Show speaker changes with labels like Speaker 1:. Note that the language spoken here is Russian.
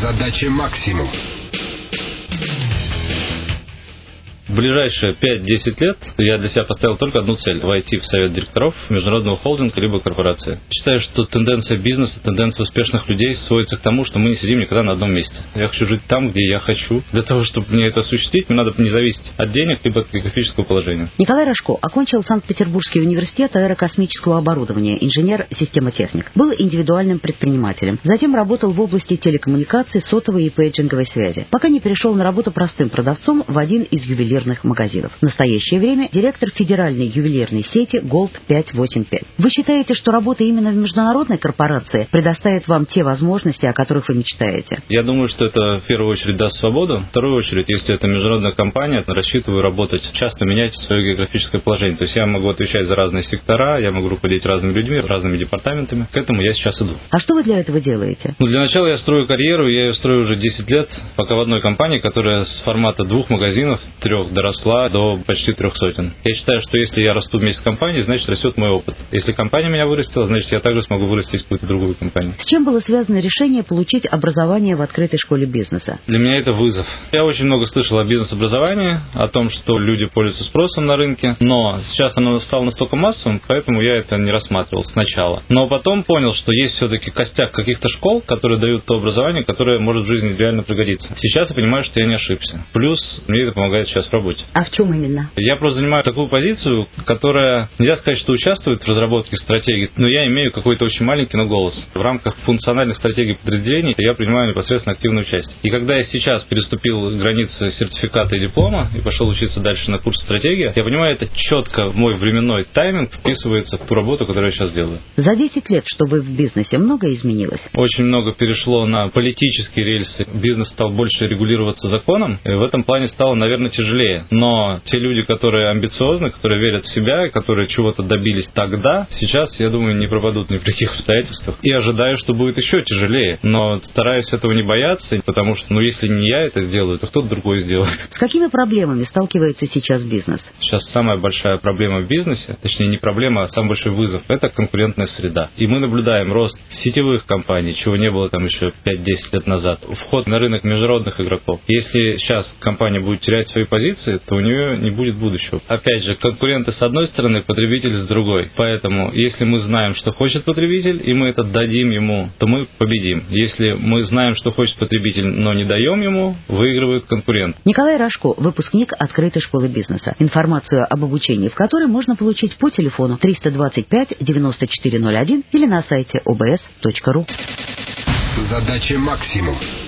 Speaker 1: Задача максимум.
Speaker 2: Ближайшие 5-10 лет я для себя поставил только одну цель – войти в совет директоров международного холдинга либо корпорации. Считаю, что тенденция бизнеса, тенденция успешных людей сводится к тому, что мы не сидим никогда на одном месте. Я хочу жить там, где я хочу. Для того, чтобы мне это осуществить, мне надо не зависеть от денег либо от географического положения.
Speaker 3: Николай Рожко окончил Санкт-Петербургский университет аэрокосмического оборудования, инженер-системотехник. Был индивидуальным предпринимателем. Затем работал в области телекоммуникаций, сотовой и пейджинговой связи. Пока не перешел на работу простым продавцом в один из ювелирных ювелирных магазинов. В настоящее время директор федеральной ювелирной сети Gold 585. Вы считаете, что работа именно в международной корпорации предоставит вам те возможности, о которых вы мечтаете?
Speaker 2: Я думаю, что это в первую очередь даст свободу. В вторую очередь, если это международная компания, то рассчитываю работать, часто менять свое географическое положение. То есть я могу отвечать за разные сектора, я могу руководить разными людьми, разными департаментами. К этому я сейчас иду.
Speaker 3: А что вы для этого делаете?
Speaker 2: Ну, для начала я строю карьеру, я ее строю уже 10 лет, пока в одной компании, которая с формата двух магазинов, трех доросла до почти трех сотен. Я считаю, что если я расту вместе с компанией, значит растет мой опыт. Если компания меня вырастила, значит я также смогу вырастить какую-то другую компанию.
Speaker 3: С чем было связано решение получить образование в открытой школе бизнеса?
Speaker 2: Для меня это вызов. Я очень много слышал о бизнес-образовании, о том, что люди пользуются спросом на рынке, но сейчас оно стало настолько массовым, поэтому я это не рассматривал сначала. Но потом понял, что есть все-таки костяк каких-то школ, которые дают то образование, которое может в жизни реально пригодиться. Сейчас я понимаю, что я не ошибся. Плюс мне это помогает сейчас в работе.
Speaker 3: А в чем именно?
Speaker 2: Я просто занимаю такую позицию, которая, нельзя сказать, что участвует в разработке стратегии, но я имею какой-то очень маленький, но голос. В рамках функциональной стратегии подразделений я принимаю непосредственно активное участие. И когда я сейчас переступил границы сертификата и диплома и пошел учиться дальше на курс стратегии, я понимаю, это четко в мой временной тайминг вписывается в ту работу, которую я сейчас делаю.
Speaker 3: За 10 лет, что вы в бизнесе, много изменилось?
Speaker 2: Очень много перешло на политические рельсы. Бизнес стал больше регулироваться законом, и в этом плане стало, наверное, тяжелее но те люди, которые амбициозны, которые верят в себя, которые чего-то добились тогда, сейчас, я думаю, не пропадут ни при каких обстоятельствах. И ожидаю, что будет еще тяжелее. Но стараюсь этого не бояться, потому что, ну, если не я это сделаю, то кто-то другой сделает.
Speaker 3: С какими проблемами сталкивается сейчас бизнес?
Speaker 2: Сейчас самая большая проблема в бизнесе, точнее, не проблема, а самый большой вызов, это конкурентная среда. И мы наблюдаем рост сетевых компаний, чего не было там еще 5-10 лет назад. Вход на рынок международных игроков. Если сейчас компания будет терять свои позиции, то у нее не будет будущего. Опять же, конкуренты с одной стороны, потребитель с другой. Поэтому, если мы знаем, что хочет потребитель, и мы это дадим ему, то мы победим. Если мы знаем, что хочет потребитель, но не даем ему, выигрывает конкурент.
Speaker 3: Николай Рожко, выпускник открытой школы бизнеса. Информацию об обучении в которой можно получить по телефону 325 9401 или на сайте obs.ru.
Speaker 1: Задача максимум.